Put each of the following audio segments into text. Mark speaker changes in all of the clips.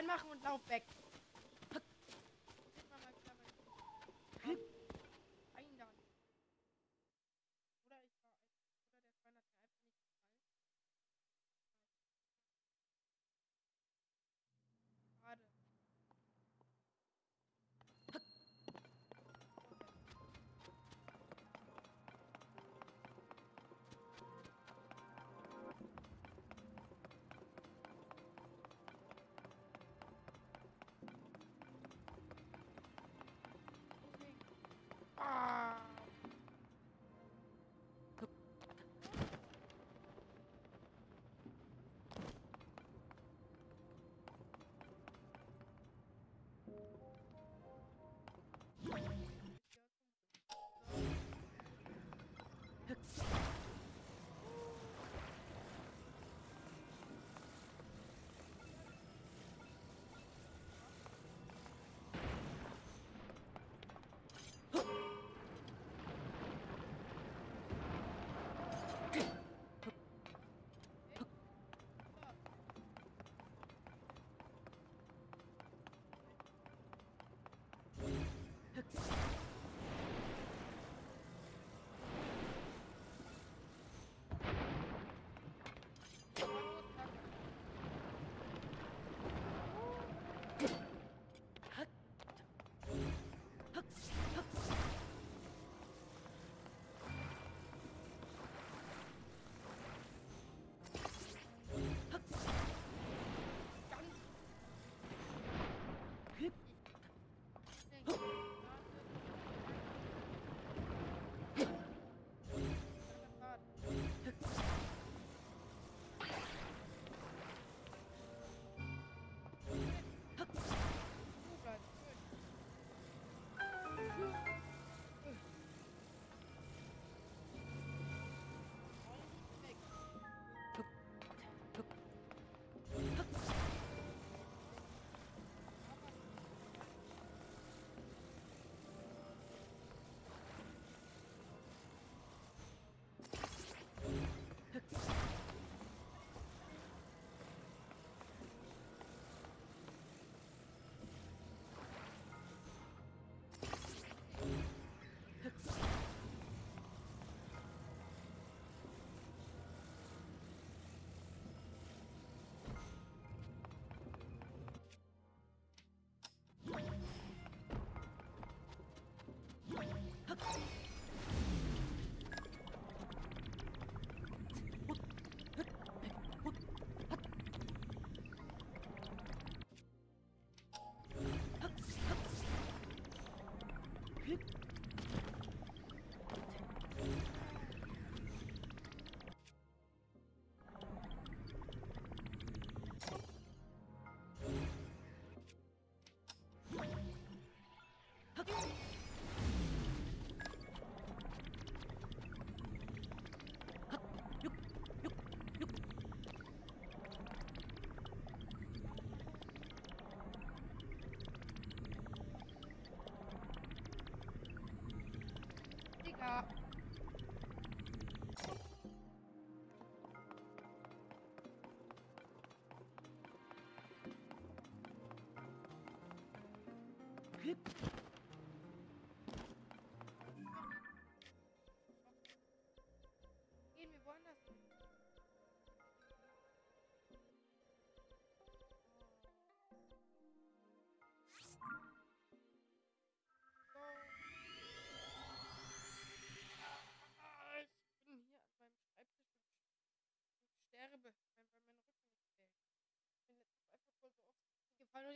Speaker 1: reinmachen und lauf weg. 好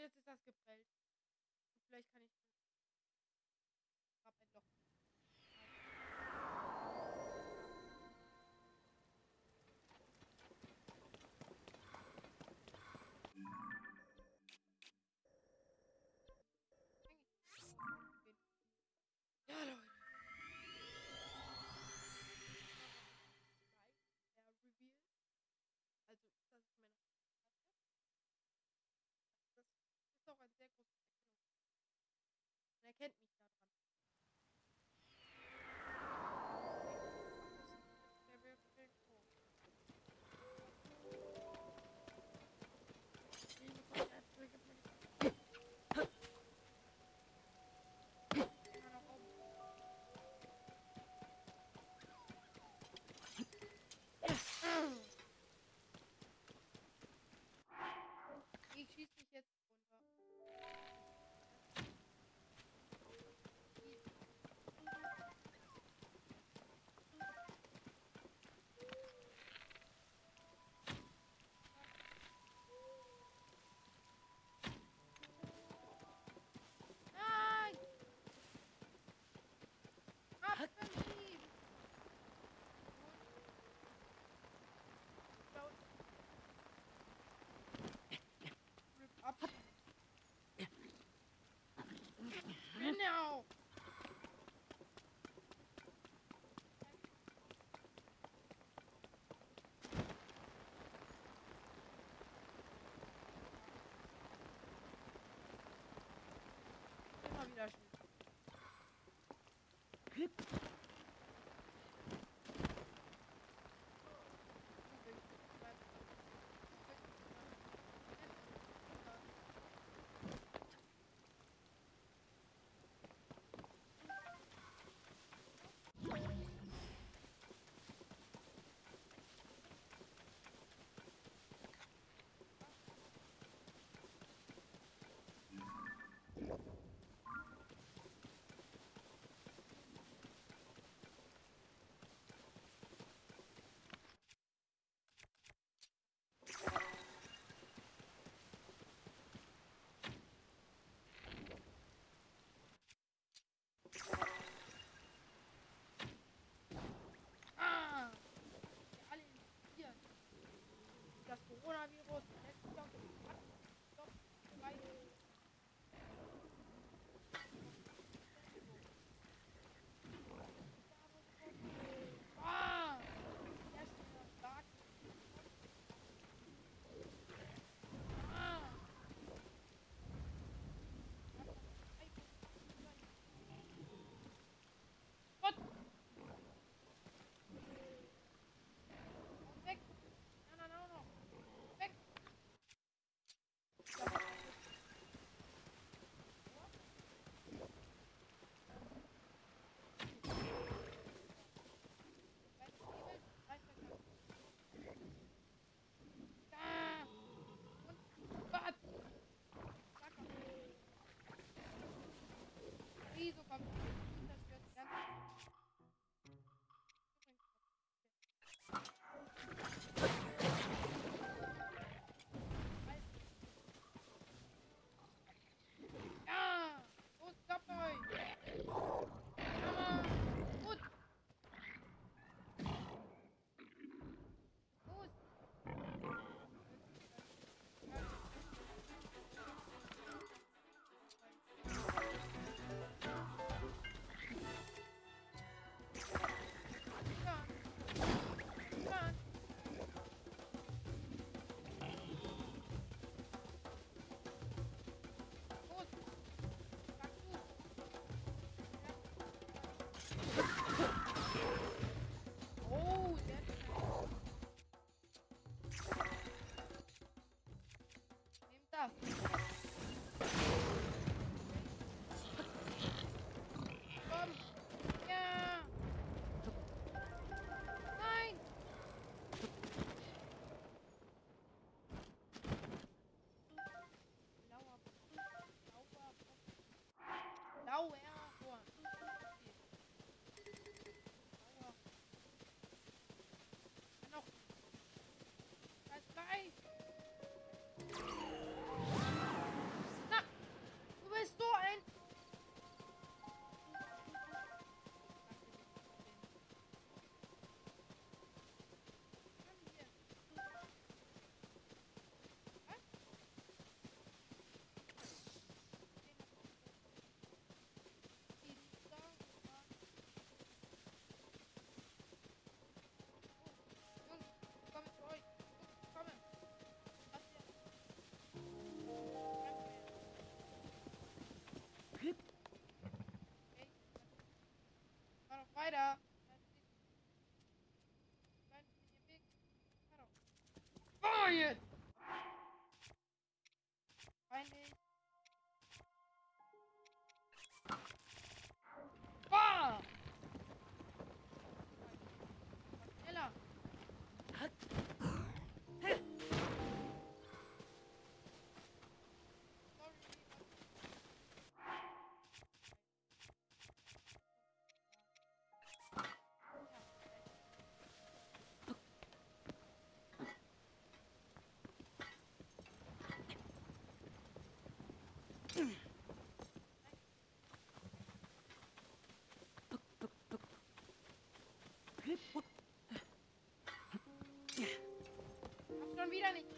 Speaker 1: jetzt ist das geprellt. Vielleicht kann ich Mírame.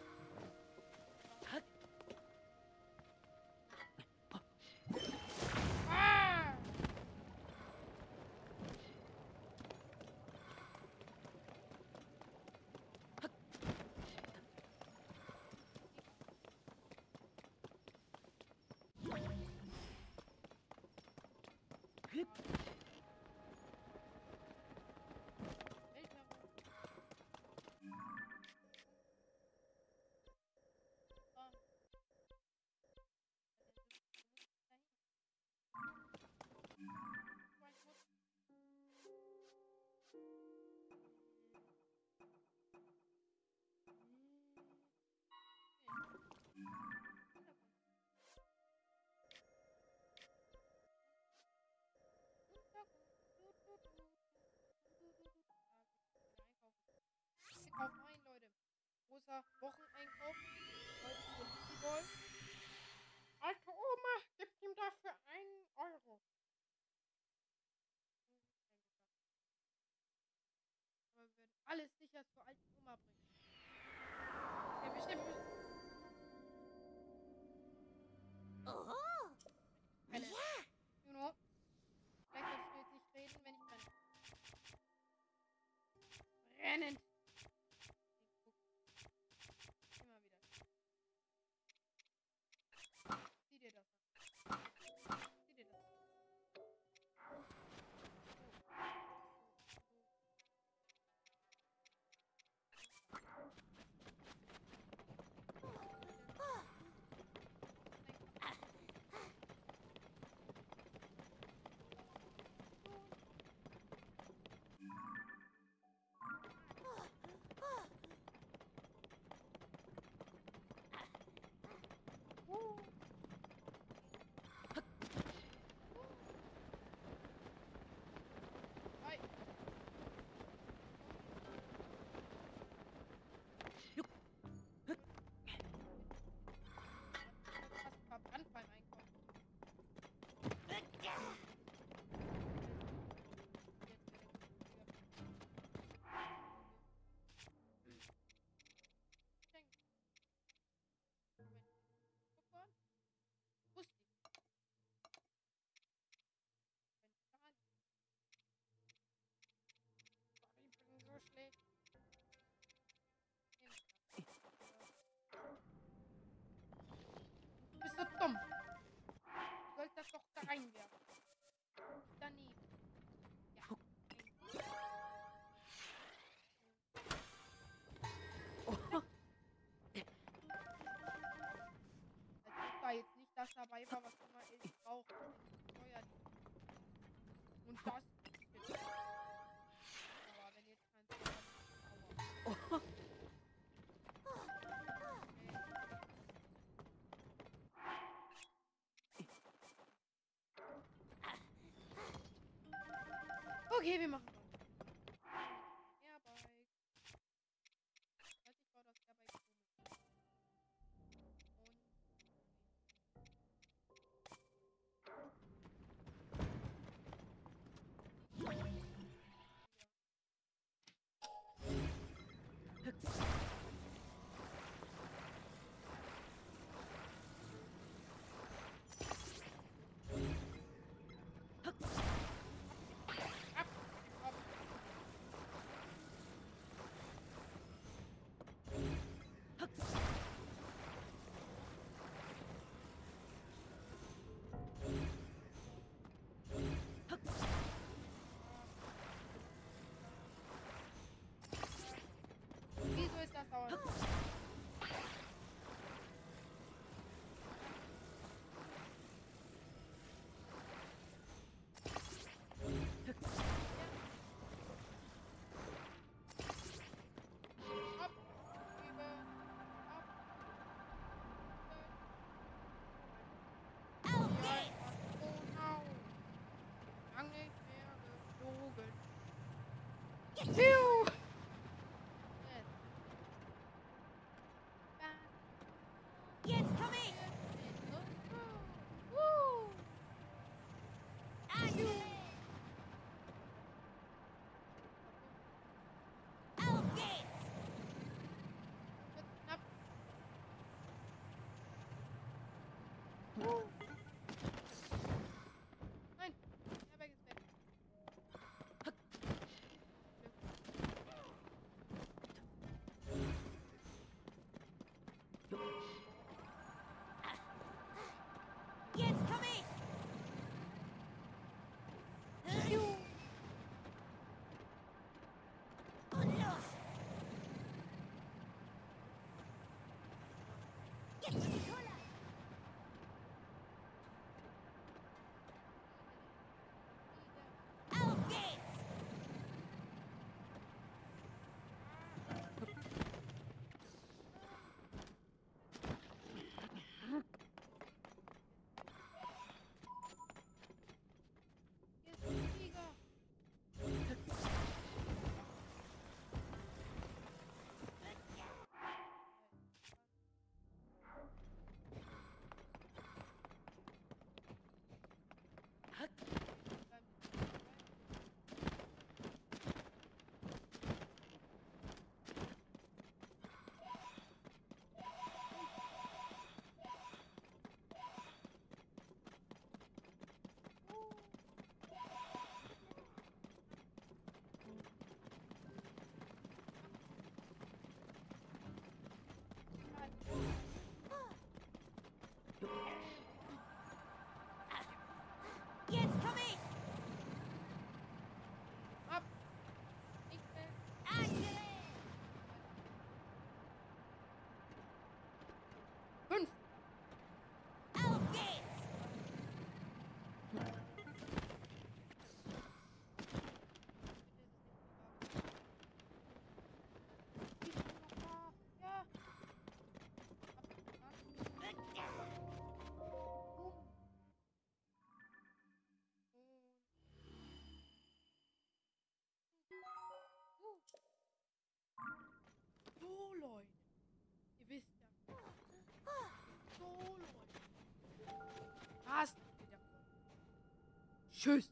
Speaker 1: Ah, Auf rein, Leute. Großer Wocheneinkauf. Alte Oma, gib ihm dafür einen Euro. Aber wir werden alles sicher zur alten Oma bringen. Der bestimmt. Oho! Eine, ja! Juno. Vielleicht kannst du jetzt nicht reden, wenn ich renne. Rennend! dabei war, was immer ich brauche. Und das ist jetzt. Aber wenn jetzt kein Feuer. Okay, wir machen. Come on. Whoa. hast. Tschüss.